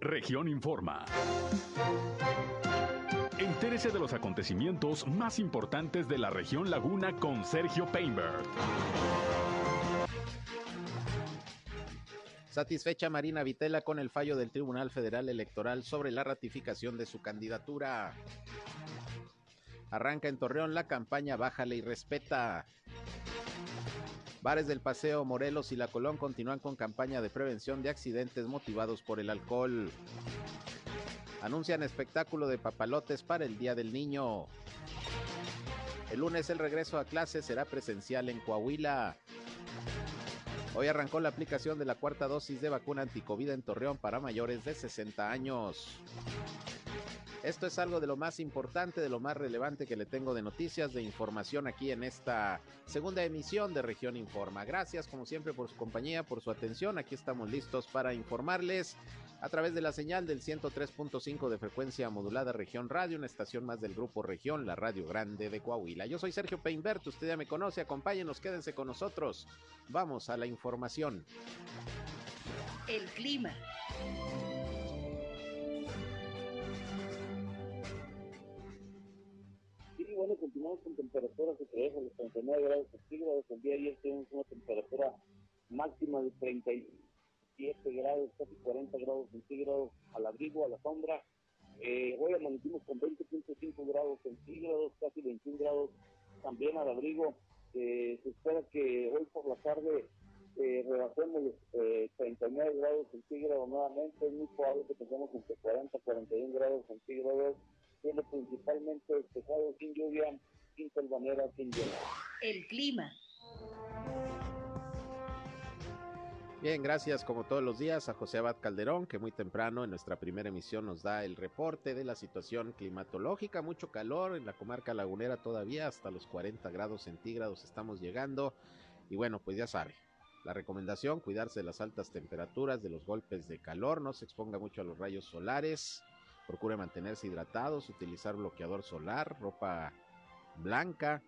Región Informa. Entérese de los acontecimientos más importantes de la región Laguna con Sergio Painberg. Satisfecha Marina Vitela con el fallo del Tribunal Federal Electoral sobre la ratificación de su candidatura. Arranca en Torreón la campaña Bájale y Respeta. Bares del Paseo, Morelos y La Colón continúan con campaña de prevención de accidentes motivados por el alcohol. Anuncian espectáculo de papalotes para el Día del Niño. El lunes el regreso a clases será presencial en Coahuila. Hoy arrancó la aplicación de la cuarta dosis de vacuna anticovida en Torreón para mayores de 60 años. Esto es algo de lo más importante, de lo más relevante que le tengo de noticias, de información aquí en esta segunda emisión de Región Informa. Gracias como siempre por su compañía, por su atención. Aquí estamos listos para informarles a través de la señal del 103.5 de frecuencia modulada Región Radio, una estación más del grupo Región, la Radio Grande de Coahuila. Yo soy Sergio Peinberto, usted ya me conoce, acompáñenos, quédense con nosotros. Vamos a la información. El clima. Continuamos con temperaturas que dejan los 39 grados centígrados. El día de ayer tenemos una temperatura máxima de 37 grados, casi 40 grados centígrados al abrigo, a la sombra. Eh, hoy amanecimos con 20.5 grados centígrados, casi 21 grados también al abrigo. Eh, se espera que hoy por la tarde eh, rebasemos los 39 grados centígrados nuevamente. Es muy probable que tengamos entre 40 y 41 grados centígrados cielo principalmente despejado, sin lluvia, sin salvanera, sin lluvia. El clima. Bien, gracias como todos los días a José Abad Calderón, que muy temprano en nuestra primera emisión nos da el reporte de la situación climatológica. Mucho calor en la comarca lagunera todavía, hasta los 40 grados centígrados estamos llegando. Y bueno, pues ya sabe, la recomendación, cuidarse de las altas temperaturas, de los golpes de calor, no se exponga mucho a los rayos solares, Procure mantenerse hidratados, utilizar bloqueador solar, ropa blanca,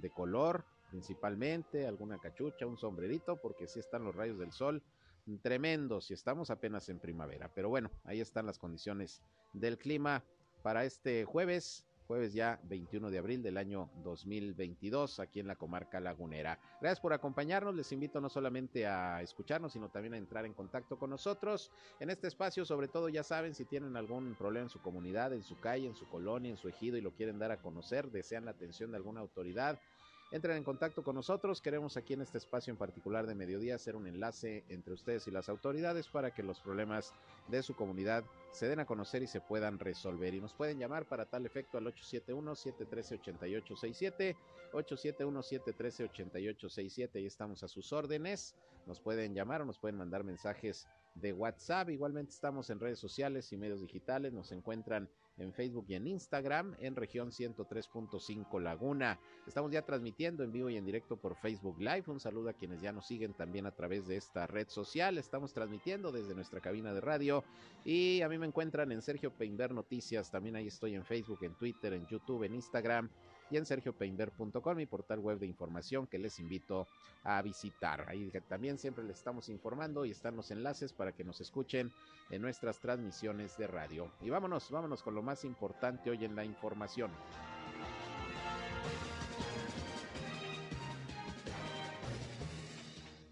de color principalmente, alguna cachucha, un sombrerito, porque si están los rayos del sol tremendos y estamos apenas en primavera. Pero bueno, ahí están las condiciones del clima para este jueves jueves ya 21 de abril del año 2022 aquí en la comarca lagunera. Gracias por acompañarnos, les invito no solamente a escucharnos, sino también a entrar en contacto con nosotros en este espacio, sobre todo ya saben si tienen algún problema en su comunidad, en su calle, en su colonia, en su ejido y lo quieren dar a conocer, desean la atención de alguna autoridad entren en contacto con nosotros. Queremos aquí en este espacio en particular de mediodía hacer un enlace entre ustedes y las autoridades para que los problemas de su comunidad se den a conocer y se puedan resolver. Y nos pueden llamar para tal efecto al 871-713-8867, 871-713-8867, ahí estamos a sus órdenes. Nos pueden llamar o nos pueden mandar mensajes de WhatsApp. Igualmente estamos en redes sociales y medios digitales. Nos encuentran en Facebook y en Instagram en región 103.5 Laguna. Estamos ya transmitiendo en vivo y en directo por Facebook Live. Un saludo a quienes ya nos siguen también a través de esta red social. Estamos transmitiendo desde nuestra cabina de radio y a mí me encuentran en Sergio Peinber Noticias. También ahí estoy en Facebook, en Twitter, en YouTube, en Instagram y en sergiopeinber.com, mi portal web de información que les invito a visitar. Ahí también siempre les estamos informando y están los enlaces para que nos escuchen en nuestras transmisiones de radio. Y vámonos, vámonos con lo más importante hoy en la información.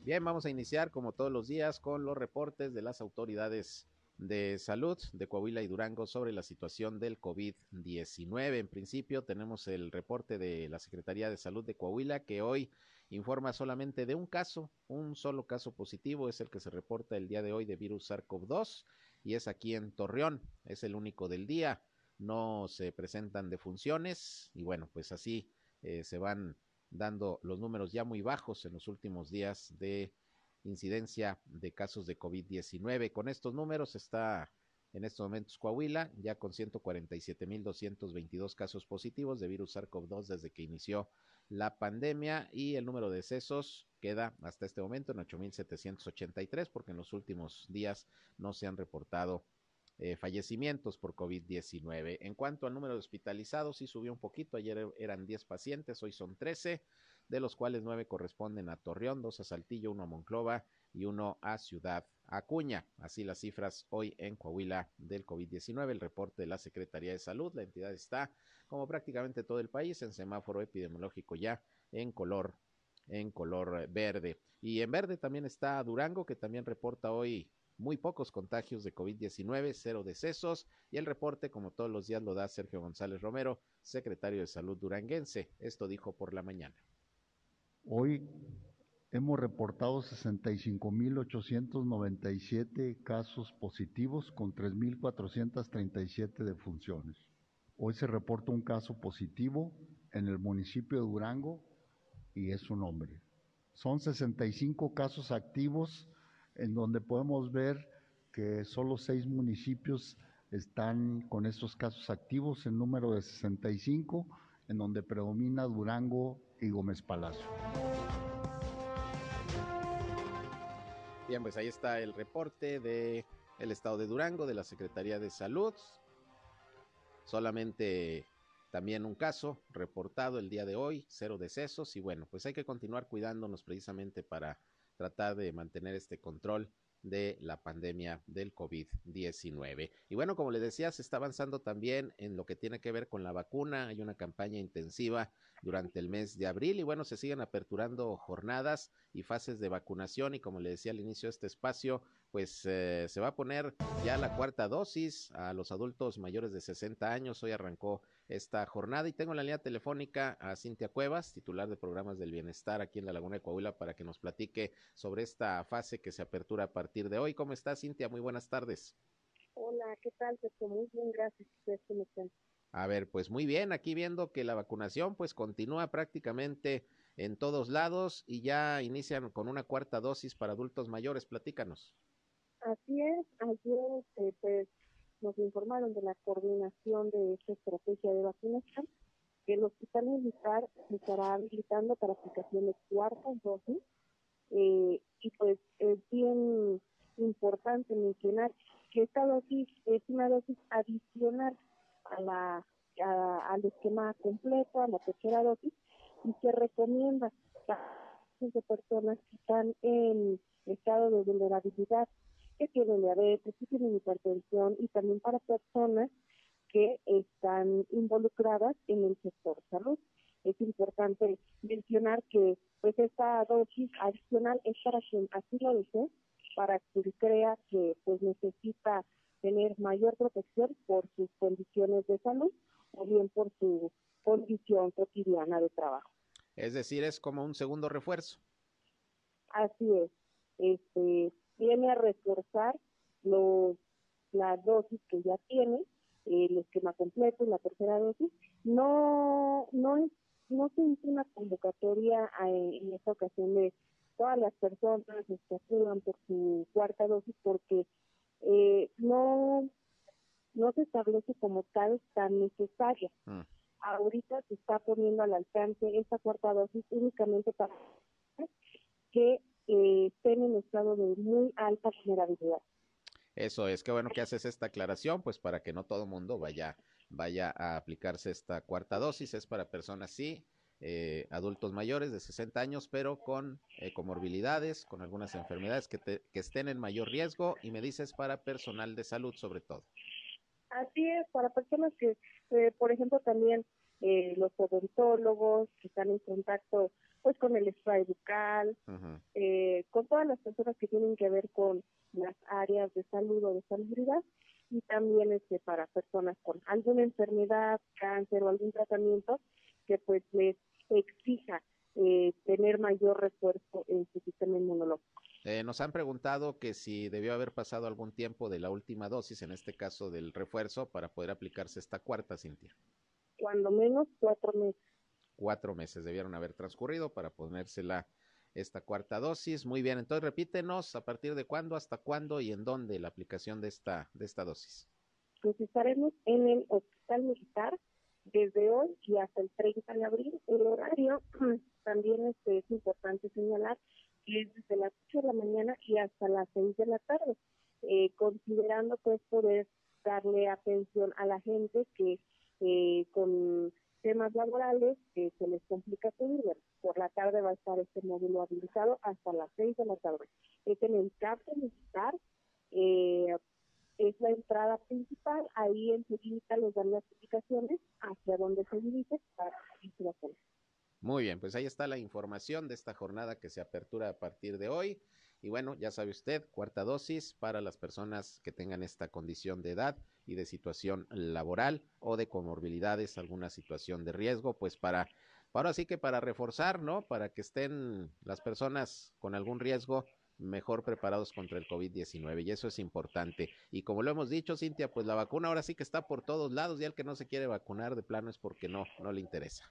Bien, vamos a iniciar como todos los días con los reportes de las autoridades de Salud de Coahuila y Durango sobre la situación del COVID-19. En principio tenemos el reporte de la Secretaría de Salud de Coahuila que hoy informa solamente de un caso, un solo caso positivo, es el que se reporta el día de hoy de virus SARS-CoV-2 y es aquí en Torreón, es el único del día, no se presentan defunciones y bueno, pues así eh, se van dando los números ya muy bajos en los últimos días de incidencia de casos de COVID-19. Con estos números está en estos momentos Coahuila, ya con 147.222 casos positivos de virus SARS-CoV-2 desde que inició la pandemia y el número de decesos queda hasta este momento en 8.783 porque en los últimos días no se han reportado eh, fallecimientos por COVID-19. En cuanto al número de hospitalizados, sí subió un poquito, ayer eran 10 pacientes, hoy son 13 de los cuales nueve corresponden a Torreón, dos a Saltillo, uno a Monclova y uno a Ciudad Acuña. Así las cifras hoy en Coahuila del COVID-19. El reporte de la Secretaría de Salud. La entidad está, como prácticamente todo el país, en semáforo epidemiológico ya en color en color verde. Y en verde también está Durango, que también reporta hoy muy pocos contagios de COVID-19, cero decesos, y el reporte, como todos los días, lo da Sergio González Romero, secretario de Salud duranguense. Esto dijo por la mañana. Hoy hemos reportado 65.897 casos positivos con 3.437 defunciones. Hoy se reporta un caso positivo en el municipio de Durango y es un hombre. Son 65 casos activos en donde podemos ver que solo seis municipios están con estos casos activos, en número de 65, en donde predomina Durango y Gómez Palacio. Bien, pues ahí está el reporte de el estado de Durango, de la Secretaría de Salud. Solamente también un caso reportado el día de hoy, cero decesos y bueno, pues hay que continuar cuidándonos precisamente para tratar de mantener este control de la pandemia del COVID-19. Y bueno, como les decía, se está avanzando también en lo que tiene que ver con la vacuna. Hay una campaña intensiva durante el mes de abril y bueno, se siguen aperturando jornadas y fases de vacunación y como le decía al inicio de este espacio, pues eh, se va a poner ya la cuarta dosis a los adultos mayores de 60 años. Hoy arrancó esta jornada y tengo en la línea telefónica a Cintia Cuevas, titular de programas del bienestar aquí en la Laguna de Coahuila, para que nos platique sobre esta fase que se apertura a partir de hoy. ¿Cómo está Cintia? Muy buenas tardes. Hola, ¿qué tal? Muy bien, gracias. A ver, pues muy bien, aquí viendo que la vacunación pues continúa prácticamente en todos lados y ya inician con una cuarta dosis para adultos mayores. Platícanos. Así es, ayer este, pues, nos informaron de la coordinación de esta estrategia de vacunación que el Hospital Militar estará habilitando para aplicaciones cuarta dosis eh, y pues es bien importante mencionar que esta dosis es una dosis adicional a la al esquema completo, a la tercera dosis, y se recomienda a las personas que están en estado de vulnerabilidad que tienen diabetes, que tienen hipertensión y también para personas que están involucradas en el sector salud. Es importante mencionar que pues esta dosis adicional es para quien así lo desee, para quien crea que pues necesita tener mayor protección por sus condiciones de salud o bien por su condición cotidiana de trabajo. Es decir, es como un segundo refuerzo. Así es. Este, viene a reforzar los, la dosis que ya tiene, el esquema completo y la tercera dosis. No, no es, no se hizo una convocatoria en esta ocasión de todas las personas que acudan por su cuarta dosis porque eh, no, no se establece como tal tan necesaria. Mm. Ahorita se está poniendo al alcance esta cuarta dosis únicamente para que eh, estén en estado de muy alta vulnerabilidad. Eso es, qué bueno que haces esta aclaración, pues para que no todo el mundo vaya, vaya a aplicarse esta cuarta dosis, es para personas sí, eh, adultos mayores de 60 años, pero con eh, comorbilidades, con algunas enfermedades que, que estén en mayor riesgo, y me dices para personal de salud sobre todo. Así es, para personas que, eh, por ejemplo, también eh, los odontólogos que están en contacto pues con el spray bucal, eh, con todas las personas que tienen que ver con las áreas de salud o de salubridad y también este para personas con alguna enfermedad, cáncer o algún tratamiento que pues les exija eh, tener mayor refuerzo en su sistema inmunológico. Eh, nos han preguntado que si debió haber pasado algún tiempo de la última dosis, en este caso del refuerzo, para poder aplicarse esta cuarta, Cintia. Cuando menos cuatro meses cuatro meses debieron haber transcurrido para ponérsela esta cuarta dosis. Muy bien, entonces repítenos a partir de cuándo, hasta cuándo y en dónde la aplicación de esta, de esta dosis. Pues estaremos en el hospital militar desde hoy y hasta el 30 de abril. El horario también este, es importante señalar que es desde las 8 de la mañana y hasta las 6 de la tarde, eh, considerando pues poder darle atención a la gente que eh, con temas laborales que se les complica subir. por la tarde va a estar este módulo habilitado hasta las 6 de la tarde. Es en el CAPE militar, eh, es la entrada principal, ahí enseguida les dan las indicaciones hacia dónde se dirige para a Muy bien, pues ahí está la información de esta jornada que se apertura a partir de hoy. Y bueno, ya sabe usted, cuarta dosis para las personas que tengan esta condición de edad y de situación laboral o de comorbilidades, alguna situación de riesgo, pues para, ahora sí que para reforzar, ¿no? Para que estén las personas con algún riesgo mejor preparados contra el COVID-19 y eso es importante. Y como lo hemos dicho, Cintia, pues la vacuna ahora sí que está por todos lados y el que no se quiere vacunar de plano es porque no, no le interesa.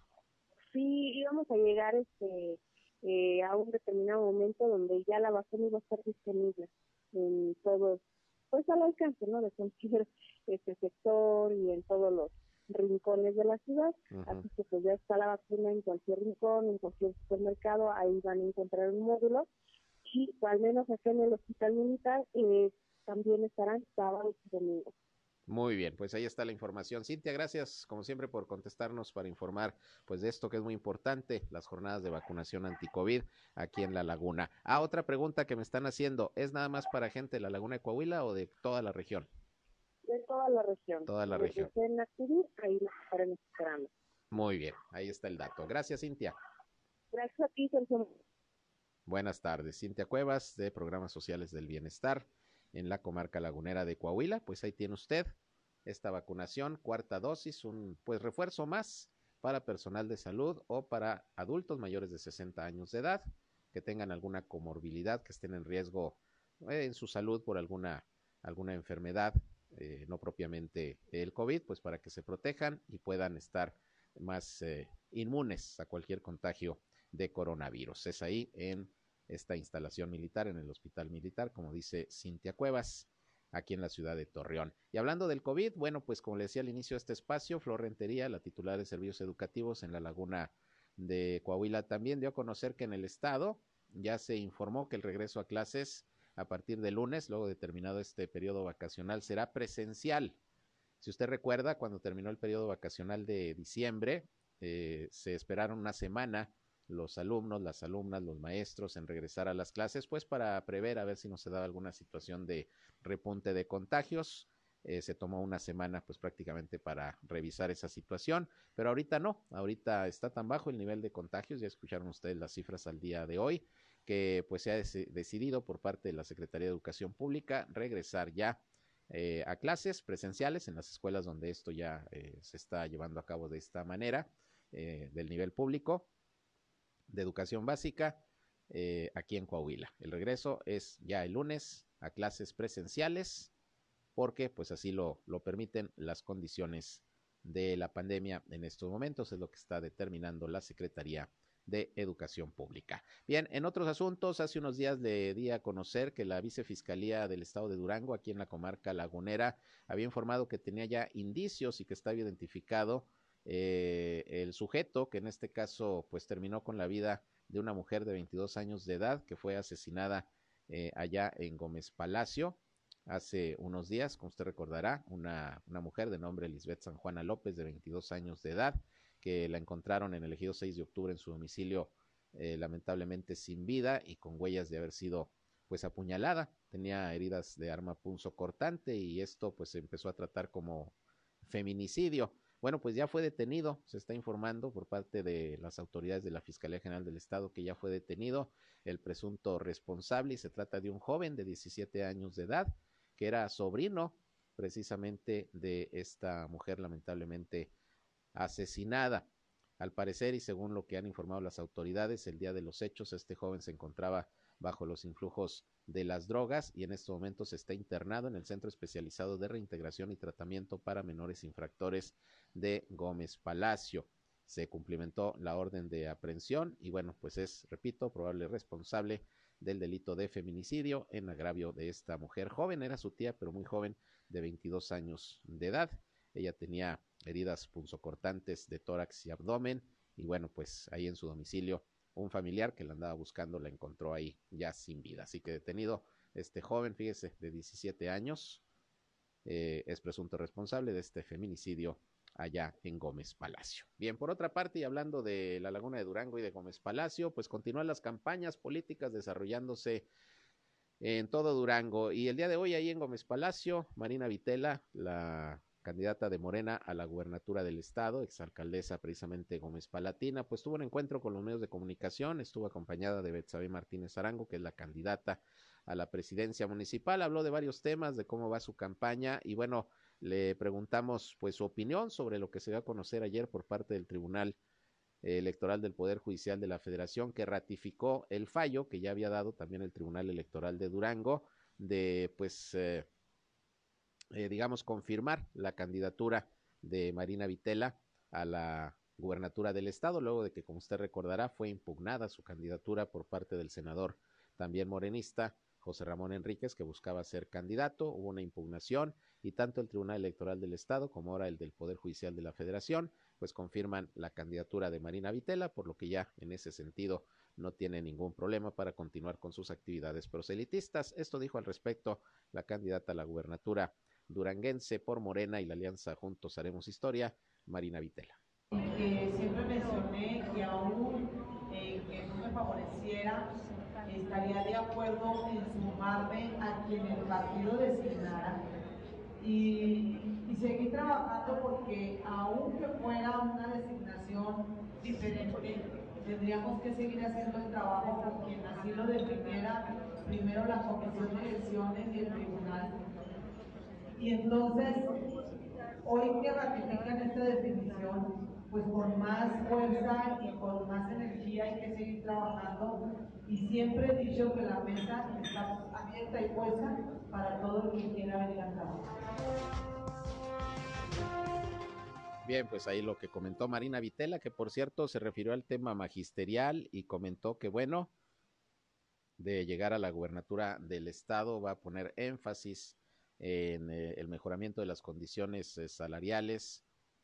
Sí, íbamos a llegar este eh, a un determinado momento donde ya la vacuna iba a estar disponible en todos, pues al alcance, ¿no? De cualquier este sector y en todos los rincones de la ciudad, así que pues ya está la vacuna en cualquier rincón, en cualquier supermercado, ahí van a encontrar un módulo y al menos acá en el hospital militar eh, también estarán sábados y domingos. Muy bien, pues ahí está la información. Cintia, gracias como siempre por contestarnos para informar pues de esto que es muy importante, las jornadas de vacunación anti-COVID aquí en La Laguna. Ah, otra pregunta que me están haciendo, ¿es nada más para gente de La Laguna de Coahuila o de toda la región? De toda la región. Toda la región. ahí estaremos esperando. Muy bien, ahí está el dato. Gracias, Cintia. Gracias a ti, Sergio. Buenas tardes, Cintia Cuevas de Programas Sociales del Bienestar en la comarca lagunera de Coahuila. Pues ahí tiene usted esta vacunación, cuarta dosis, un pues refuerzo más para personal de salud o para adultos mayores de 60 años de edad que tengan alguna comorbilidad, que estén en riesgo eh, en su salud por alguna, alguna enfermedad, eh, no propiamente el COVID, pues para que se protejan y puedan estar más eh, inmunes a cualquier contagio de coronavirus. Es ahí en esta instalación militar en el hospital militar, como dice Cintia Cuevas, aquí en la ciudad de Torreón. Y hablando del COVID, bueno, pues como le decía al inicio de este espacio, Flor Rentería, la titular de servicios educativos en la laguna de Coahuila, también dio a conocer que en el estado ya se informó que el regreso a clases a partir de lunes, luego de terminado este periodo vacacional, será presencial. Si usted recuerda, cuando terminó el periodo vacacional de diciembre, eh, se esperaron una semana los alumnos, las alumnas, los maestros en regresar a las clases, pues para prever a ver si no se daba alguna situación de repunte de contagios. Eh, se tomó una semana pues prácticamente para revisar esa situación, pero ahorita no, ahorita está tan bajo el nivel de contagios, ya escucharon ustedes las cifras al día de hoy, que pues se ha decidido por parte de la Secretaría de Educación Pública regresar ya eh, a clases presenciales en las escuelas donde esto ya eh, se está llevando a cabo de esta manera del nivel público de educación básica eh, aquí en Coahuila. El regreso es ya el lunes a clases presenciales porque pues así lo, lo permiten las condiciones de la pandemia en estos momentos, es lo que está determinando la Secretaría de Educación Pública. Bien, en otros asuntos, hace unos días le di a conocer que la Vicefiscalía del Estado de Durango, aquí en la comarca lagunera, había informado que tenía ya indicios y que estaba identificado eh, el sujeto, que en este caso pues terminó con la vida de una mujer de 22 años de edad que fue asesinada eh, allá en Gómez Palacio hace unos días, como usted recordará, una, una mujer de nombre Lisbeth San Juana López de 22 años de edad que la encontraron en el ejido 6 de octubre en su domicilio eh, lamentablemente sin vida y con huellas de haber sido pues apuñalada, tenía heridas de arma punzo cortante y esto pues se empezó a tratar como feminicidio. Bueno, pues ya fue detenido, se está informando por parte de las autoridades de la Fiscalía General del Estado que ya fue detenido el presunto responsable y se trata de un joven de 17 años de edad que era sobrino precisamente de esta mujer lamentablemente asesinada. Al parecer y según lo que han informado las autoridades, el día de los hechos este joven se encontraba bajo los influjos de las drogas y en estos momentos está internado en el Centro Especializado de Reintegración y Tratamiento para Menores Infractores de Gómez Palacio. Se cumplimentó la orden de aprehensión y bueno, pues es, repito, probable responsable del delito de feminicidio en agravio de esta mujer joven. Era su tía, pero muy joven, de 22 años de edad. Ella tenía heridas punzocortantes de tórax y abdomen y bueno, pues ahí en su domicilio un familiar que la andaba buscando la encontró ahí ya sin vida. Así que detenido este joven, fíjese, de 17 años, eh, es presunto responsable de este feminicidio allá en Gómez Palacio. Bien, por otra parte, y hablando de la Laguna de Durango y de Gómez Palacio, pues continúan las campañas políticas desarrollándose en todo Durango. Y el día de hoy ahí en Gómez Palacio, Marina Vitela, la candidata de Morena a la gubernatura del estado, exalcaldesa precisamente Gómez Palatina, pues tuvo un encuentro con los medios de comunicación, estuvo acompañada de Betsabe Martínez Arango, que es la candidata a la presidencia municipal, habló de varios temas, de cómo va su campaña y bueno, le preguntamos pues su opinión sobre lo que se dio a conocer ayer por parte del Tribunal Electoral del Poder Judicial de la Federación, que ratificó el fallo que ya había dado también el Tribunal Electoral de Durango de pues eh, eh, digamos, confirmar la candidatura de Marina Vitela a la gubernatura del estado, luego de que, como usted recordará, fue impugnada su candidatura por parte del senador también morenista José Ramón Enríquez, que buscaba ser candidato, hubo una impugnación y tanto el Tribunal Electoral del Estado como ahora el del Poder Judicial de la Federación, pues confirman la candidatura de Marina Vitela, por lo que ya en ese sentido no tiene ningún problema para continuar con sus actividades proselitistas. Esto dijo al respecto la candidata a la gubernatura duranguense por Morena y la alianza Juntos Haremos Historia, Marina Vitela. Siempre mencioné que aún eh, que no me favoreciera, estaría de acuerdo en sumarme a quien el partido designara y, y seguir trabajando porque aunque fuera una designación diferente, tendríamos que seguir haciendo el trabajo con quien así lo definiera primero la Comisión de Elecciones y el Tribunal y entonces, hoy que ratifican esta definición, pues con más fuerza y con más energía hay que seguir trabajando. Y siempre he dicho que la mesa está abierta y puesta para todo el que quiera venir a trabajar. Bien, pues ahí lo que comentó Marina Vitela, que por cierto se refirió al tema magisterial y comentó que bueno, de llegar a la gubernatura del estado va a poner énfasis en eh, el mejoramiento de las condiciones eh, salariales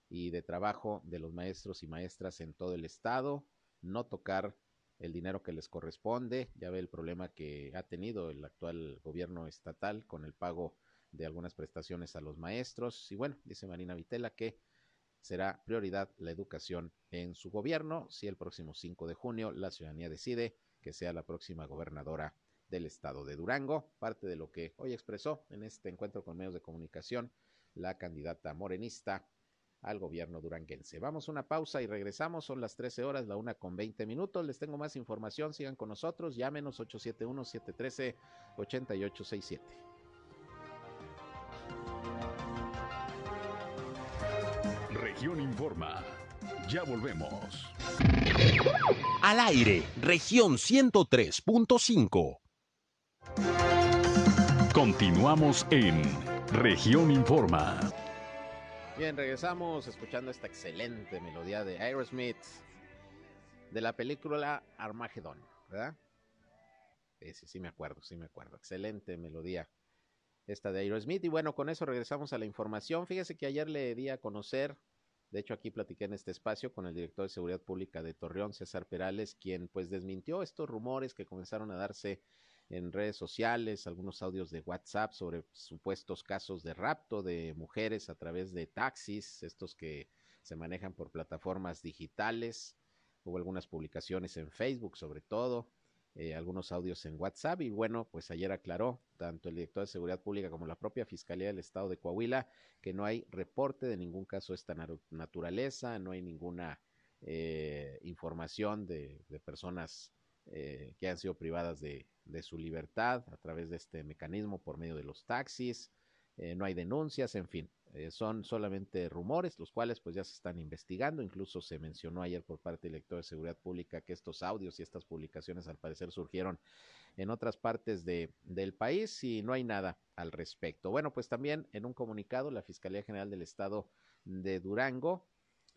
y de trabajo de los maestros y maestras en todo el estado, no tocar el dinero que les corresponde, ya ve el problema que ha tenido el actual gobierno estatal con el pago de algunas prestaciones a los maestros. Y bueno, dice Marina Vitela que será prioridad la educación en su gobierno. Si el próximo 5 de junio la ciudadanía decide que sea la próxima gobernadora del estado de Durango, parte de lo que hoy expresó en este encuentro con medios de comunicación la candidata morenista al gobierno duranguense. Vamos a una pausa y regresamos, son las 13 horas, la una con 20 minutos, les tengo más información, sigan con nosotros, llámenos 871-713-8867. Región Informa, ya volvemos. Al aire, región 103.5. Continuamos en Región Informa. Bien, regresamos escuchando esta excelente melodía de Aerosmith de la película Armageddon, ¿verdad? Sí, sí me acuerdo, sí me acuerdo. Excelente melodía esta de Aerosmith. Y bueno, con eso regresamos a la información. Fíjese que ayer le di a conocer, de hecho aquí platiqué en este espacio con el director de Seguridad Pública de Torreón, César Perales, quien pues desmintió estos rumores que comenzaron a darse en redes sociales, algunos audios de WhatsApp sobre supuestos casos de rapto de mujeres a través de taxis, estos que se manejan por plataformas digitales. Hubo algunas publicaciones en Facebook sobre todo, eh, algunos audios en WhatsApp y bueno, pues ayer aclaró tanto el director de Seguridad Pública como la propia Fiscalía del Estado de Coahuila que no hay reporte de ningún caso de esta naturaleza, no hay ninguna eh, información de, personas eh, que han sido privadas de, su libertad a través de este mecanismo por medio de los taxis, eh, no hay denuncias, en fin, eh, son solamente rumores, los cuales pues ya se están investigando, incluso se mencionó ayer por parte del director de Seguridad Pública que estos audios y estas publicaciones al parecer surgieron en otras partes de, del país y no hay nada al respecto. Bueno, pues también en un comunicado la Fiscalía General del Estado de Durango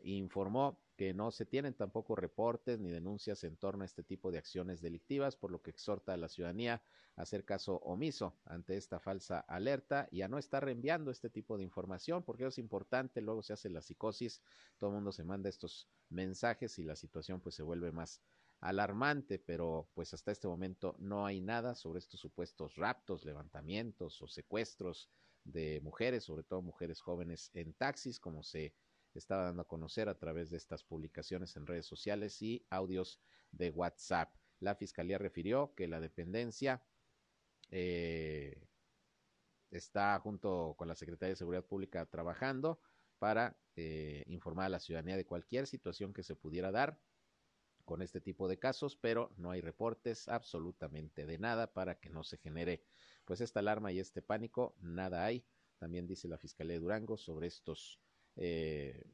informó que no se tienen tampoco reportes ni denuncias en torno a este tipo de acciones delictivas, por lo que exhorta a la ciudadanía a hacer caso omiso ante esta falsa alerta y a no estar reenviando este tipo de información, porque es importante, luego se hace la psicosis, todo el mundo se manda estos mensajes y la situación pues se vuelve más alarmante, pero pues hasta este momento no hay nada sobre estos supuestos raptos, levantamientos o secuestros de mujeres, sobre todo mujeres jóvenes en taxis, como se estaba dando a conocer a través de estas publicaciones en redes sociales y audios de WhatsApp. La fiscalía refirió que la dependencia eh, está junto con la Secretaría de Seguridad Pública trabajando para eh, informar a la ciudadanía de cualquier situación que se pudiera dar con este tipo de casos, pero no hay reportes absolutamente de nada para que no se genere pues esta alarma y este pánico, nada hay. También dice la Fiscalía de Durango sobre estos eh,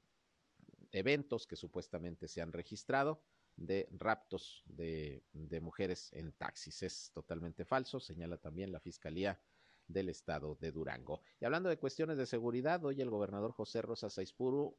eventos que supuestamente se han registrado de raptos de, de, mujeres en taxis. Es totalmente falso, señala también la Fiscalía del Estado de Durango. Y hablando de cuestiones de seguridad, hoy el gobernador José Rosa Saispuru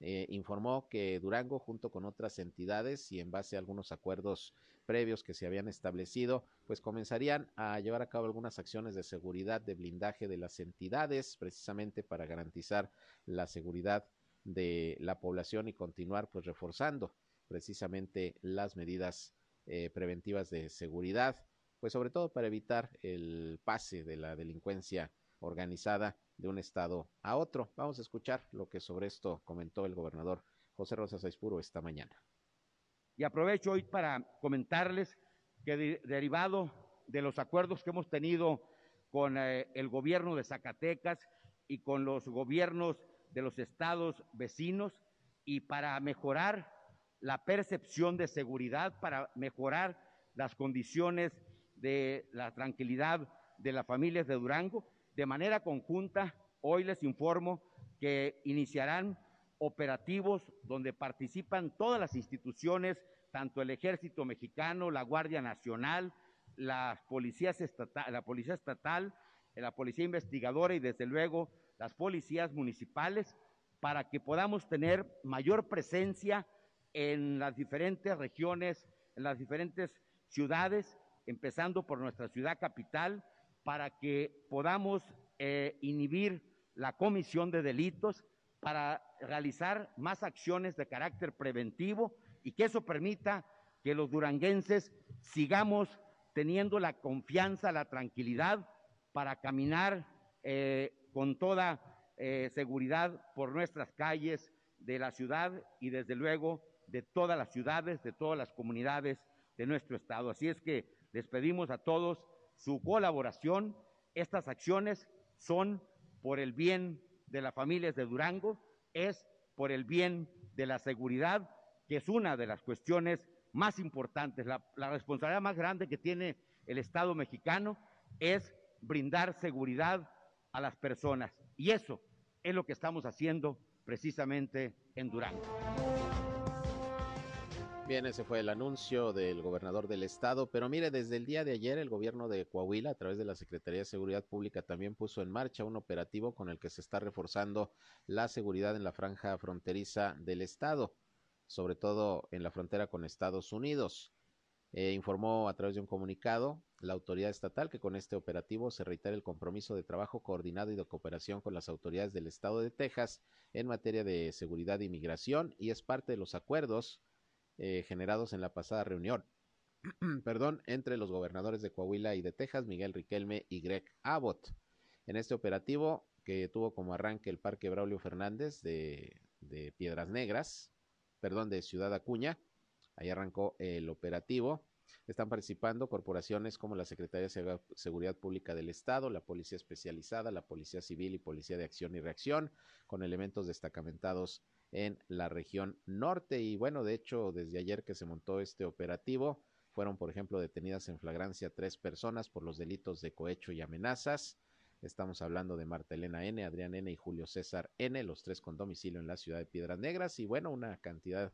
eh, informó que Durango, junto con otras entidades y en base a algunos acuerdos previos que se habían establecido, pues comenzarían a llevar a cabo algunas acciones de seguridad, de blindaje de las entidades, precisamente para garantizar la seguridad de la población y continuar pues reforzando precisamente las medidas eh, preventivas de seguridad, pues sobre todo para evitar el pase de la delincuencia organizada de un estado a otro. Vamos a escuchar lo que sobre esto comentó el gobernador José Rosa Saispuro esta mañana. Y aprovecho hoy para comentarles que de, derivado de los acuerdos que hemos tenido con eh, el gobierno de Zacatecas y con los gobiernos de los estados vecinos y para mejorar la percepción de seguridad, para mejorar las condiciones de la tranquilidad de las familias de Durango, de manera conjunta, hoy les informo que iniciarán operativos donde participan todas las instituciones, tanto el Ejército Mexicano, la Guardia Nacional, las policías estatal, la Policía Estatal, la Policía Investigadora y desde luego las policías municipales para que podamos tener mayor presencia en las diferentes regiones, en las diferentes ciudades, empezando por nuestra ciudad capital, para que podamos eh, inhibir la comisión de delitos, para realizar más acciones de carácter preventivo y que eso permita que los duranguenses sigamos teniendo la confianza, la tranquilidad para caminar eh, con toda eh, seguridad por nuestras calles de la ciudad y desde luego de todas las ciudades, de todas las comunidades de nuestro estado. Así es que les pedimos a todos su colaboración. Estas acciones son por el bien de las familias de Durango, es por el bien de la seguridad, que es una de las cuestiones más importantes. La, responsabilidad más grande que tiene el Estado mexicano es brindar seguridad a las personas. Y eso es lo que estamos haciendo precisamente en Durango. Bien, ese fue el anuncio del gobernador del estado, pero mire, desde el día de ayer el gobierno de Coahuila, a través de la Secretaría de Seguridad Pública, también puso en marcha un operativo con el que se está reforzando la seguridad en la franja fronteriza del estado, sobre todo en la frontera con Estados Unidos. Eh, informó a través de un comunicado la autoridad estatal que con este operativo se reitera el compromiso de trabajo coordinado y de cooperación con las autoridades del estado de Texas en materia de seguridad e inmigración y es parte de los acuerdos eh, generados en la pasada reunión, perdón, entre los gobernadores de Coahuila y de Texas, Miguel Riquelme y Greg Abbott. En este operativo, que tuvo como arranque el Parque Braulio Fernández de, de Piedras Negras, perdón, de Ciudad Acuña, ahí arrancó el operativo. Están participando corporaciones como la Secretaría de Seguridad Pública del Estado, la Policía Especializada, la Policía Civil y Policía de Acción y Reacción, con elementos destacamentados en la región norte. Y bueno, de hecho, desde ayer que se montó este operativo, fueron, por ejemplo, detenidas en flagrancia tres personas por los delitos de cohecho y amenazas. Estamos hablando de Marta Elena N., Adrián N. y Julio César N., los tres con domicilio en la ciudad de Piedras Negras. Y bueno, una cantidad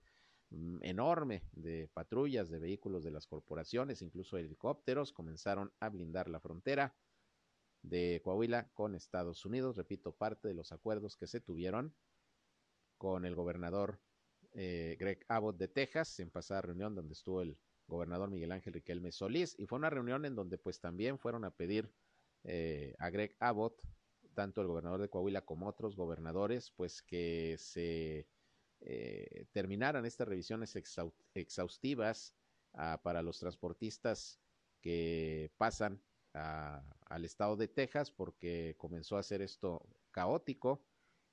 mm, enorme de patrullas, de vehículos de las corporaciones, incluso helicópteros, comenzaron a blindar la frontera de Coahuila con Estados Unidos. Repito, parte de los acuerdos que se tuvieron con el gobernador eh, Greg Abbott de Texas en pasada reunión donde estuvo el gobernador Miguel Ángel Riquelme Solís y fue una reunión en donde pues también fueron a pedir eh, a Greg Abbott tanto el gobernador de Coahuila como otros gobernadores pues que se eh, terminaran estas revisiones exhaustivas ah, para los transportistas que pasan al estado de Texas porque comenzó a ser esto caótico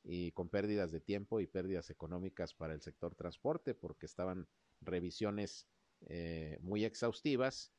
y con pérdidas de tiempo y pérdidas económicas para el sector transporte porque estaban revisiones eh, muy exhaustivas,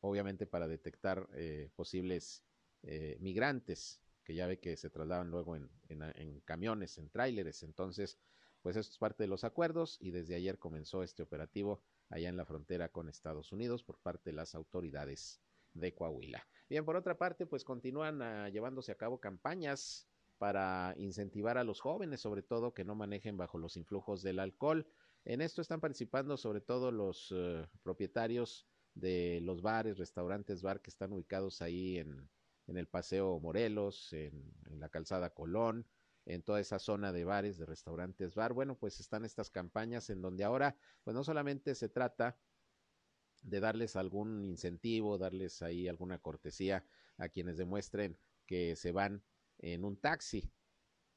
obviamente para detectar eh, posibles eh, migrantes que ya ve que se trasladan luego en, en camiones, en tráileres. Entonces, pues esto es parte de los acuerdos y desde ayer comenzó este operativo allá en la frontera con Estados Unidos por parte de las autoridades de Coahuila. Bien, por otra parte, pues continúan uh, llevándose a cabo campañas para incentivar a los jóvenes, sobre todo, que no manejen bajo los influjos del alcohol. En esto están participando sobre todo los uh, propietarios de los bares, restaurantes, bar que están ubicados ahí en, en el Paseo Morelos, en, en, la calzada Colón, en toda esa zona de bares, de restaurantes, bar. Bueno, pues están estas campañas en donde ahora, pues no solamente se trata de darles algún incentivo, darles ahí alguna cortesía a quienes demuestren que se van en un taxi,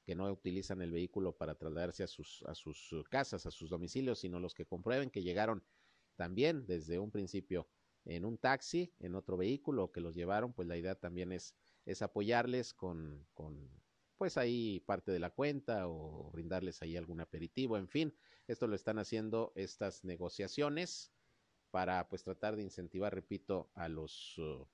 que no utilizan el vehículo para trasladarse a sus, a sus casas, a sus domicilios, sino los que comprueben que llegaron también desde un principio en un taxi, en otro vehículo que los llevaron, pues la idea también es, es apoyarles con, con pues ahí parte de la cuenta o brindarles ahí algún aperitivo, en fin, esto lo están haciendo estas negociaciones para pues tratar de incentivar, repito, a los uh,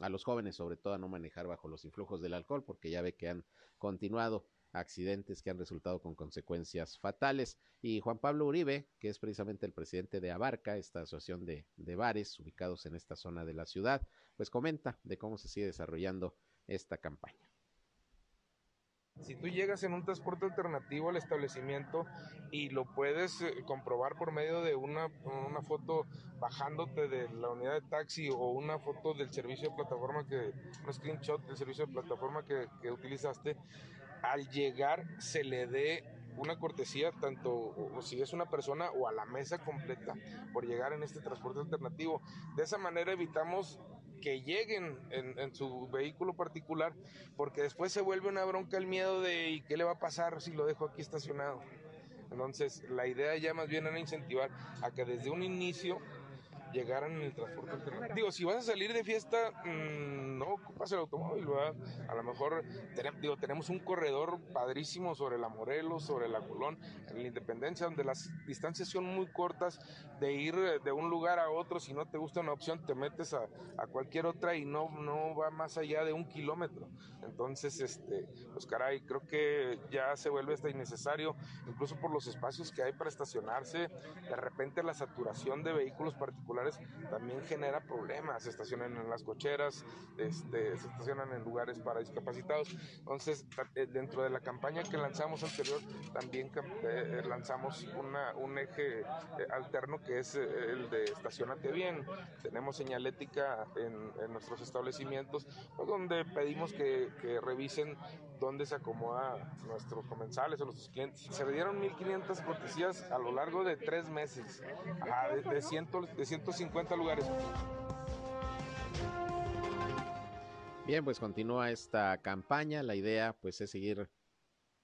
a los jóvenes, sobre todo a no manejar bajo los influjos del alcohol, porque ya ve que han continuado accidentes que han resultado con consecuencias fatales. Y Juan Pablo Uribe, que es precisamente el presidente de Abarca, esta asociación de, de bares ubicados en esta zona de la ciudad, pues comenta de cómo se sigue desarrollando esta campaña. Si tú llegas en un transporte alternativo al establecimiento y lo puedes eh, comprobar por medio de una, una, foto bajándote de la unidad de taxi o una foto del servicio de plataforma que, un screenshot del servicio de plataforma que, que utilizaste, al llegar se le dé una cortesía tanto o si es una persona o a la mesa completa por llegar en este transporte alternativo. De esa manera evitamos que lleguen en, su vehículo particular, porque después se vuelve una bronca el miedo de ¿y qué le va a pasar si lo dejo aquí estacionado? Entonces, la idea ya más bien era incentivar a que desde un inicio llegaran en el transporte alternativo. Digo, si vas a salir de fiesta, mmm, no ocupas el automóvil, ¿verdad? A lo mejor, digo, tenemos un corredor padrísimo sobre la Morelos, sobre la Colón, en la Independencia, donde las distancias son muy cortas de ir de un lugar a otro. Si no te gusta una opción, te metes a, a cualquier otra y no, no va más allá de un kilómetro. Entonces, este, pues caray, creo que ya se vuelve hasta innecesario, incluso por los espacios que hay para estacionarse. De repente la saturación de vehículos particulares también genera problemas. Se estacionan en las cocheras, este, se estacionan en lugares para discapacitados. Entonces, dentro de la campaña que lanzamos anterior, también eh, lanzamos una, un eje eh, alterno que es eh, el de estacionate bien. Tenemos señalética en, en nuestros establecimientos, pues, donde pedimos que, revisen dónde se acomoda nuestros comensales o nuestros clientes. Se le dieron 1.500 cortesías a lo largo de tres meses, de, de, ciento, de 150 lugares. Bien, pues continúa esta campaña. La idea pues es seguir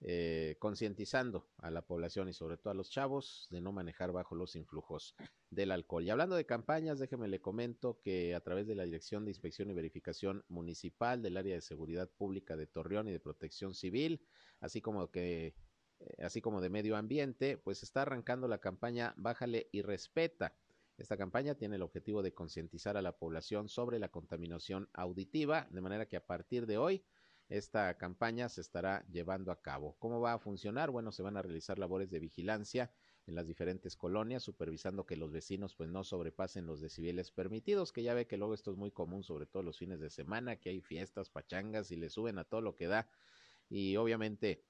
eh, concientizando a la población y sobre todo a los chavos de no manejar bajo los influjos del alcohol. Y hablando de campañas, déjeme le comento que a través de la Dirección de Inspección y Verificación Municipal del Área de Seguridad Pública de Torreón y de Protección Civil, así como que eh, así como de medio ambiente, pues está arrancando la campaña Bájale y respeta. Esta campaña tiene el objetivo de concientizar a la población sobre la contaminación auditiva, de manera que a partir de hoy esta campaña se estará llevando a cabo. ¿Cómo va a funcionar? Bueno, se van a realizar labores de vigilancia en las diferentes colonias, supervisando que los vecinos pues no sobrepasen los decibeles permitidos, que ya ve que luego esto es muy común, sobre todo los fines de semana, que hay fiestas, pachangas y le suben a todo lo que da y obviamente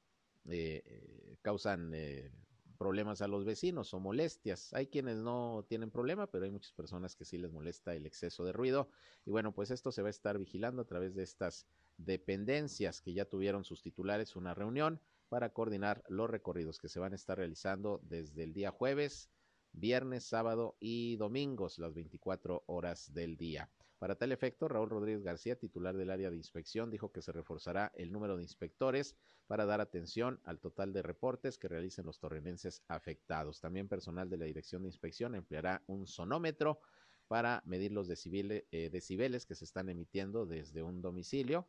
eh, causan eh, problemas a los vecinos o molestias. Hay quienes no tienen problema, pero hay muchas personas que sí les molesta el exceso de ruido. Y bueno, pues esto se va a estar vigilando a través de estas dependencias que ya tuvieron sus titulares una reunión para coordinar los recorridos que se van a estar realizando desde el día jueves, viernes, sábado y domingos, las 24 horas del día. Para tal efecto, Raúl Rodríguez García, titular del área de inspección, dijo que se reforzará el número de inspectores para dar atención al total de reportes que realicen los torrenenses afectados. También personal de la Dirección de Inspección empleará un sonómetro para medir los decibeles, eh, decibeles que se están emitiendo desde un domicilio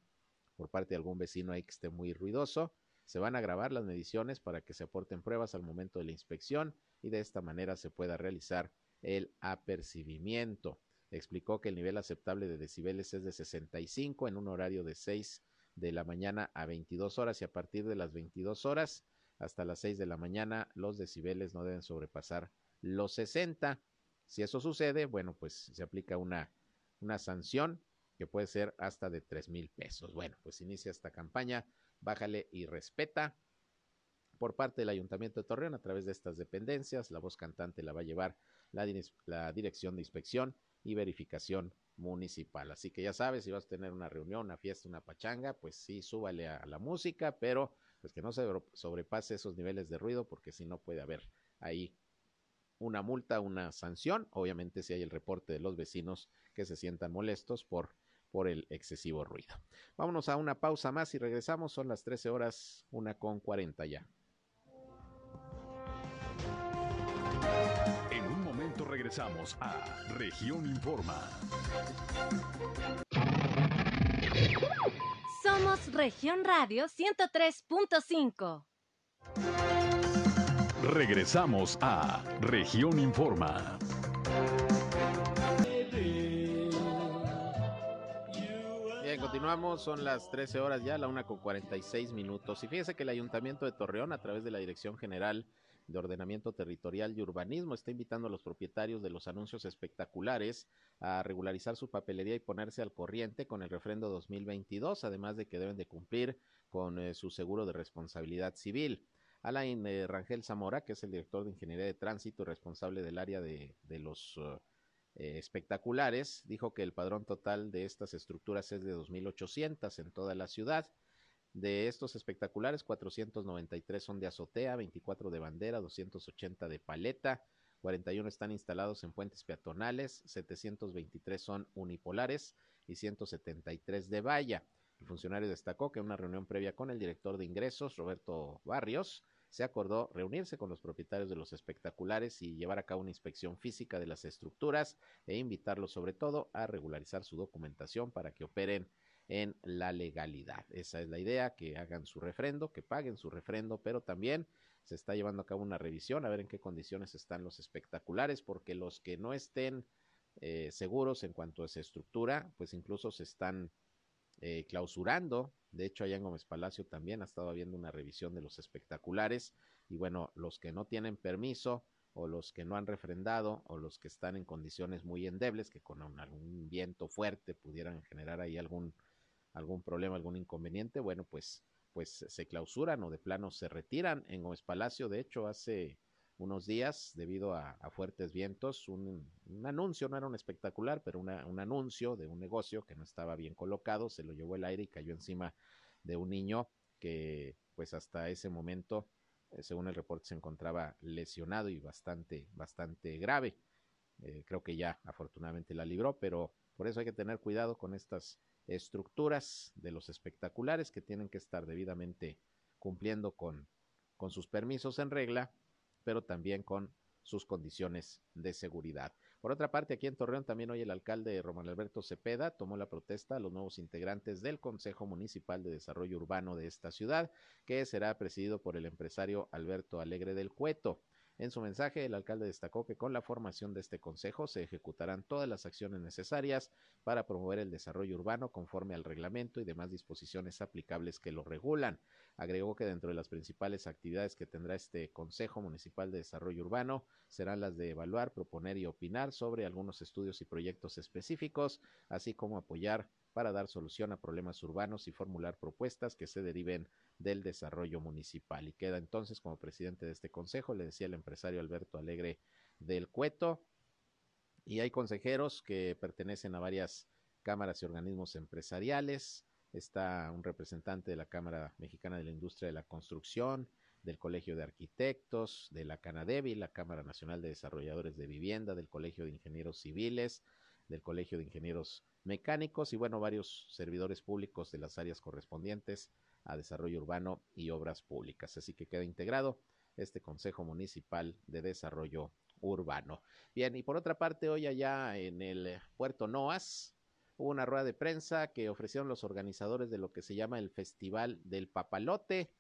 por parte de algún vecino ahí que esté muy ruidoso. Se van a grabar las mediciones para que se aporten pruebas al momento de la inspección y de esta manera se pueda realizar el apercibimiento. Explicó que el nivel aceptable de decibeles es de 65 en un horario de 6 de la mañana a 22 horas y a partir de las 22 horas hasta las 6 de la mañana los decibeles no deben sobrepasar los 60. Si eso sucede, bueno, pues se aplica una, una sanción que puede ser hasta de 3 mil pesos. Bueno, pues inicia esta campaña, bájale y respeta por parte del Ayuntamiento de Torreón a través de estas dependencias. La voz cantante la va a llevar la, la Dirección de Inspección y Verificación Municipal. Así que ya sabes, si vas a tener una reunión, una fiesta, una pachanga, pues sí, súbale a la música, pero pues que no se sobrepase esos niveles de ruido, porque si no puede haber ahí una multa, una sanción, obviamente si hay el reporte de los vecinos que se sientan molestos por, por el excesivo ruido. Vámonos a una pausa más y regresamos, son las 13 horas, una con 40 ya. Regresamos a Región Informa. Somos Región Radio 103.5. Regresamos a Región Informa. Bien, continuamos, son las 13 horas ya, la una con 46 minutos. Y fíjese que el Ayuntamiento de Torreón, a través de la Dirección General de Ordenamiento Territorial y Urbanismo, está invitando a los propietarios de los anuncios espectaculares a regularizar su papelería y ponerse al corriente con el refrendo 2022, además de que deben de cumplir con eh, su seguro de responsabilidad civil. Alain eh, Rangel Zamora, que es el director de Ingeniería de Tránsito y responsable del área de, los eh, espectaculares, dijo que el padrón total de estas estructuras es de 2.800 en toda la ciudad. De estos espectaculares, 493 son de azotea, 24 de bandera, 280 de paleta, 41 están instalados en puentes peatonales, 723 son unipolares y 173 de valla. El funcionario destacó que en una reunión previa con el director de ingresos, Roberto Barrios, se acordó reunirse con los propietarios de los espectaculares y llevar a cabo una inspección física de las estructuras e invitarlos sobre todo a regularizar su documentación para que operen en la legalidad. Esa es la idea, que hagan su refrendo, que paguen su refrendo, pero también se está llevando a cabo una revisión a ver en qué condiciones están los espectaculares, porque los que no estén eh, seguros en cuanto a esa estructura, pues incluso se están eh, clausurando. De hecho, allá en Gómez Palacio también ha estado habiendo una revisión de los espectaculares. Y bueno, los que no tienen permiso o los que no han refrendado o los que están en condiciones muy endebles, que con algún viento fuerte pudieran generar ahí algún, algún problema, algún inconveniente, bueno, pues, pues se clausuran o de plano se retiran. En Gómez Palacio, de hecho, hace unos días debido a, fuertes vientos, un, anuncio, no era un espectacular, pero un anuncio de un negocio que no estaba bien colocado, se lo llevó el aire y cayó encima de un niño que pues hasta ese momento, eh, según el reporte, se encontraba lesionado y bastante, bastante grave. Eh, creo que ya afortunadamente la libró, pero por eso hay que tener cuidado con estas estructuras de los espectaculares que tienen que estar debidamente cumpliendo con, con sus permisos en regla pero también con sus condiciones de seguridad. Por otra parte, aquí en Torreón también hoy el alcalde Román Alberto Cepeda tomó la protesta a los nuevos integrantes del Consejo Municipal de Desarrollo Urbano de esta ciudad, que será presidido por el empresario Alberto Alegre del Cueto. En su mensaje, el alcalde destacó que con la formación de este consejo se ejecutarán todas las acciones necesarias para promover el desarrollo urbano conforme al reglamento y demás disposiciones aplicables que lo regulan. Agregó que dentro de las principales actividades que tendrá este Consejo Municipal de Desarrollo Urbano serán las de evaluar, proponer y opinar sobre algunos estudios y proyectos específicos, así como apoyar para dar solución a problemas urbanos y formular propuestas que se deriven del desarrollo municipal. Y queda entonces como presidente de este consejo, le decía el empresario Alberto Alegre del Cueto. Y hay consejeros que pertenecen a varias cámaras y organismos empresariales. Está un representante de la Cámara Mexicana de la Industria de la Construcción, del Colegio de Arquitectos, de la Canadevi, la Cámara Nacional de Desarrolladores de Vivienda, del Colegio de Ingenieros Civiles, del Colegio de Ingenieros Mecánicos y bueno, varios servidores públicos de las áreas correspondientes a desarrollo urbano y obras públicas. Así que queda integrado este Consejo Municipal de Desarrollo Urbano. Bien, y por otra parte, hoy allá en el puerto Noas hubo una rueda de prensa que ofrecieron los organizadores de lo que se llama el Festival del Papalote,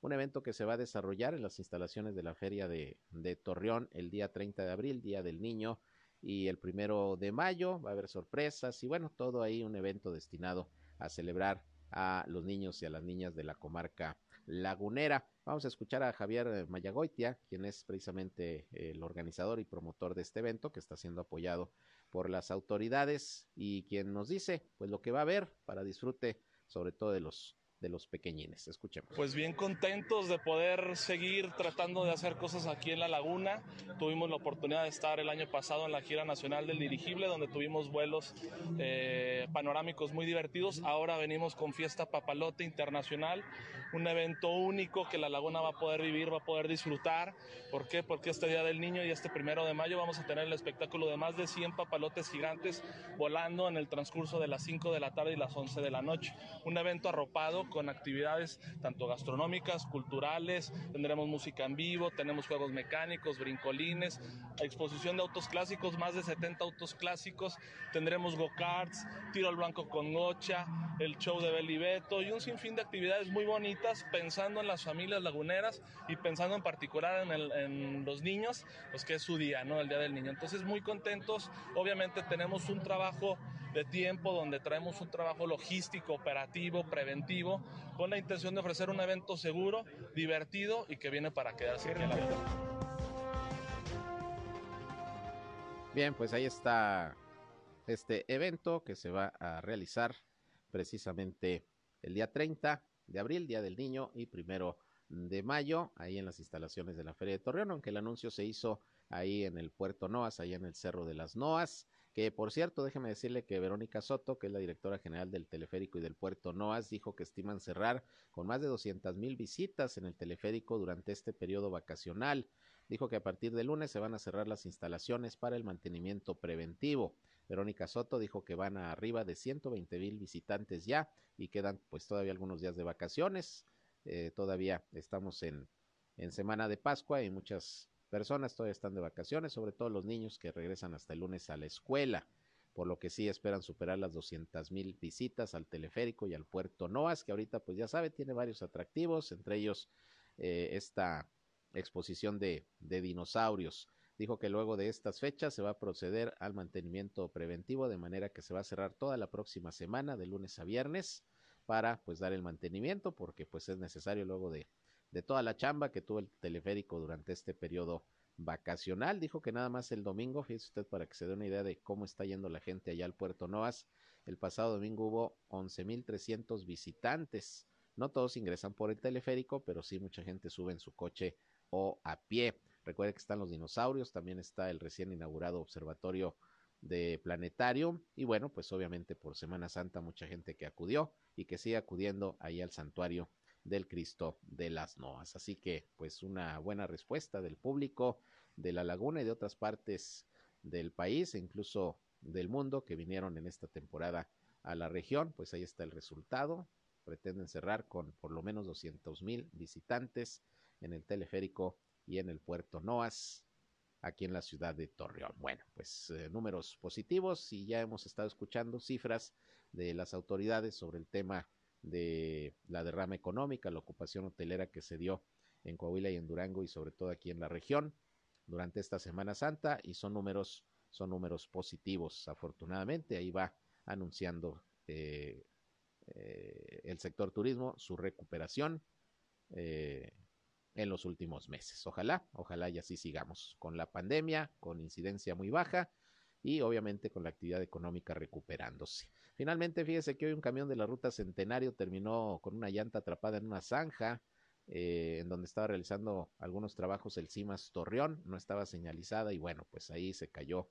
un evento que se va a desarrollar en las instalaciones de la Feria de, de Torreón el día 30 de abril, Día del Niño, y el primero de mayo va a haber sorpresas y bueno, todo ahí un evento destinado a celebrar a los niños y a las niñas de la comarca lagunera. Vamos a escuchar a Javier Mayagoitia, quien es precisamente el organizador y promotor de este evento que está siendo apoyado por las autoridades y quien nos dice pues lo que va a haber para disfrute sobre todo de los de los pequeñines. Escuchemos. Pues bien contentos de poder seguir tratando de hacer cosas aquí en la laguna. Tuvimos la oportunidad de estar el año pasado en la gira nacional del dirigible, donde tuvimos vuelos eh, panorámicos muy divertidos. Ahora venimos con Fiesta Papalote Internacional, un evento único que la laguna va a poder vivir, va a poder disfrutar. ¿Por qué? Porque este Día del Niño y este primero de mayo vamos a tener el espectáculo de más de 100 papalotes gigantes volando en el transcurso de las 5 de la tarde y las 11 de la noche. Un evento arropado con actividades tanto gastronómicas, culturales, tendremos música en vivo, tenemos juegos mecánicos, brincolines, exposición de autos clásicos, más de 70 autos clásicos, tendremos go-karts, tiro al blanco con gocha, el show de Beli Beto y un sinfín de actividades muy bonitas pensando en las familias laguneras y pensando en particular en, en los niños, pues que es su día, ¿no? El Día del Niño. Entonces muy contentos, obviamente tenemos un trabajo de tiempo donde traemos un trabajo logístico, operativo, preventivo, con la intención de ofrecer un evento seguro, divertido y que viene para quedarse en la vida. Bien, pues ahí está este evento que se va a realizar precisamente el día 30 de abril, Día del Niño, y primero de mayo, ahí en las instalaciones de la Feria de Torreón, aunque el anuncio se hizo ahí en el Puerto Noas, ahí en el Cerro de las Noas, que por cierto, déjeme decirle que Verónica Soto, que es la directora general del teleférico y del Puerto Noas, dijo que estiman cerrar con más de 200 mil visitas en el teleférico durante este periodo vacacional. Dijo que a partir de lunes se van a cerrar las instalaciones para el mantenimiento preventivo. Verónica Soto dijo que van a arriba de 120 mil visitantes ya y quedan pues todavía algunos días de vacaciones. Eh, todavía estamos en, en semana de Pascua y muchas personas todavía están de vacaciones, sobre todo los niños que regresan hasta el lunes a la escuela, por lo que sí esperan superar las 200 mil visitas al teleférico y al puerto Noas, que ahorita pues ya sabe, tiene varios atractivos, entre ellos eh, esta exposición de, de dinosaurios. Dijo que luego de estas fechas se va a proceder al mantenimiento preventivo, de manera que se va a cerrar toda la próxima semana, de lunes a viernes, para pues dar el mantenimiento, porque pues es necesario luego de, de toda la chamba que tuvo el teleférico durante este periodo vacacional. Dijo que nada más el domingo, fíjese usted para que se dé una idea de cómo está yendo la gente allá al Puerto Noas. El pasado domingo hubo 11.300 visitantes. No todos ingresan por el teleférico, pero sí mucha gente sube en su coche o a pie. Recuerde que están los dinosaurios, también está el recién inaugurado observatorio de planetario y bueno, pues obviamente por Semana Santa mucha gente que acudió y que sigue acudiendo ahí al santuario del Cristo de las Noas. Así que pues una buena respuesta del público de la laguna y de otras partes del país e incluso del mundo que vinieron en esta temporada a la región, pues ahí está el resultado. Pretenden cerrar con por lo menos 200 mil visitantes en el teleférico y en el puerto Noas, aquí en la ciudad de Torreón. Bueno, pues eh, números positivos y ya hemos estado escuchando cifras de las autoridades sobre el tema de la derrama económica, la ocupación hotelera que se dio en Coahuila y en Durango y sobre todo aquí en la región durante esta Semana Santa y son números son números positivos afortunadamente ahí va anunciando eh, eh, el sector turismo su recuperación eh, en los últimos meses. Ojalá, ojalá y así sigamos con la pandemia, con incidencia muy baja y obviamente con la actividad económica recuperándose. Finalmente, fíjese que hoy un camión de la ruta Centenario terminó con una llanta atrapada en una zanja eh, en donde estaba realizando algunos trabajos el CIMAS Torreón, no estaba señalizada y bueno, pues ahí se cayó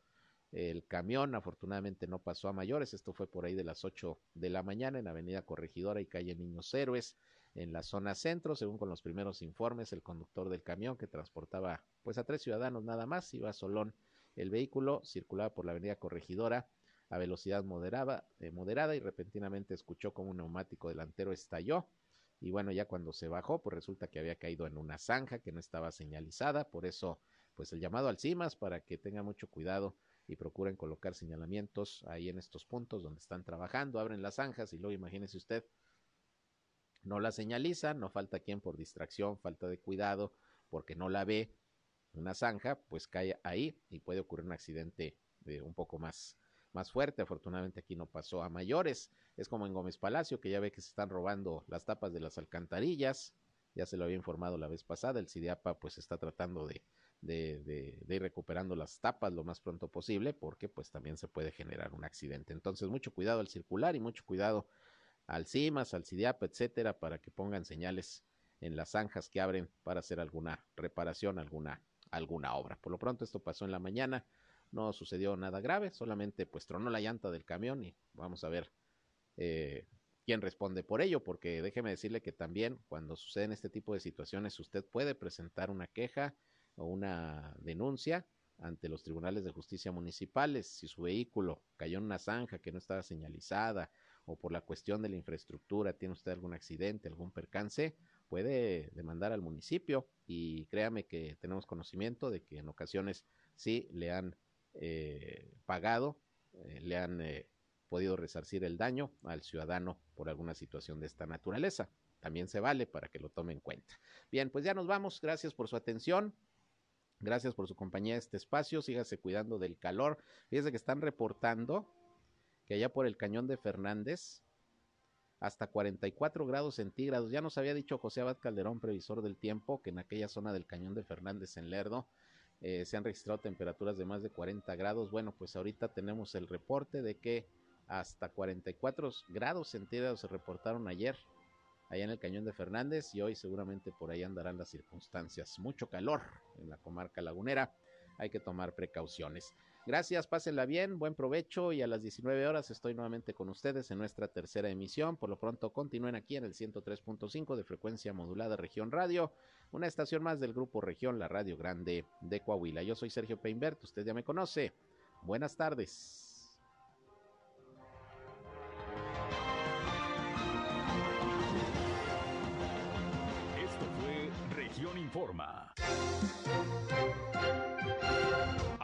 el camión, afortunadamente no pasó a mayores, esto fue por ahí de las 8 de la mañana en Avenida Corregidora y calle Niños Héroes en la zona centro, según con los primeros informes, el conductor del camión que transportaba pues a tres ciudadanos nada más, iba a Solón. El vehículo circulaba por la avenida Corregidora a velocidad moderada, eh, moderada y repentinamente escuchó como un neumático delantero estalló. Y bueno, ya cuando se bajó, pues resulta que había caído en una zanja que no estaba señalizada, por eso pues el llamado al CIMAS para que tenga mucho cuidado y procuren colocar señalamientos ahí en estos puntos donde están trabajando, abren las zanjas y luego imagínese usted no la señaliza, no falta quien por distracción, falta de cuidado, porque no la ve una zanja, pues cae ahí y puede ocurrir un accidente de un poco más, más fuerte. Afortunadamente aquí no pasó a mayores. Es como en Gómez Palacio, que ya ve que se están robando las tapas de las alcantarillas. Ya se lo había informado la vez pasada. El CIDIAPA pues está tratando de, de, de, ir recuperando las tapas lo más pronto posible porque pues también se puede generar un accidente. Entonces mucho cuidado al circular y mucho cuidado al CIMAS, al CIDIAPA, etcétera, para que pongan señales en las zanjas que abren para hacer alguna reparación, alguna, alguna obra. Por lo pronto esto pasó en la mañana, no sucedió nada grave, solamente pues tronó la llanta del camión y vamos a ver eh, quién responde por ello, porque déjeme decirle que también cuando suceden este tipo de situaciones usted puede presentar una queja o una denuncia ante los tribunales de justicia municipales. Si su vehículo cayó en una zanja que no estaba señalizada o por la cuestión de la infraestructura tiene usted algún accidente, algún percance, puede demandar al municipio. Y créame que tenemos conocimiento de que en ocasiones sí le han eh, pagado, eh, le han eh, podido resarcir el daño al ciudadano por alguna situación de esta naturaleza. También se vale para que lo tome en cuenta. Bien, pues ya nos vamos. Gracias por su atención. Gracias por su compañía este espacio. Sígase cuidando del calor. Fíjese que están reportando que allá por el cañón de Fernández, hasta 44 grados centígrados. Ya nos había dicho José Abad Calderón, previsor del tiempo, que en aquella zona del cañón de Fernández en Lerdo eh, se han registrado temperaturas de más de 40 grados. Bueno, pues ahorita tenemos el reporte de que hasta 44 grados centígrados se reportaron ayer allá en el cañón de Fernández y hoy seguramente por ahí andarán las circunstancias. Mucho calor en la comarca lagunera. Hay que tomar precauciones. Gracias, pásenla bien, buen provecho y a las 19 horas estoy nuevamente con ustedes en nuestra tercera emisión. Por lo pronto continúen aquí en el 103.5 de frecuencia modulada Región Radio, una estación más del grupo Región, la Radio Grande de Coahuila. Yo soy Sergio Peinbert, usted ya me conoce. Buenas tardes. Esto fue Región Informa.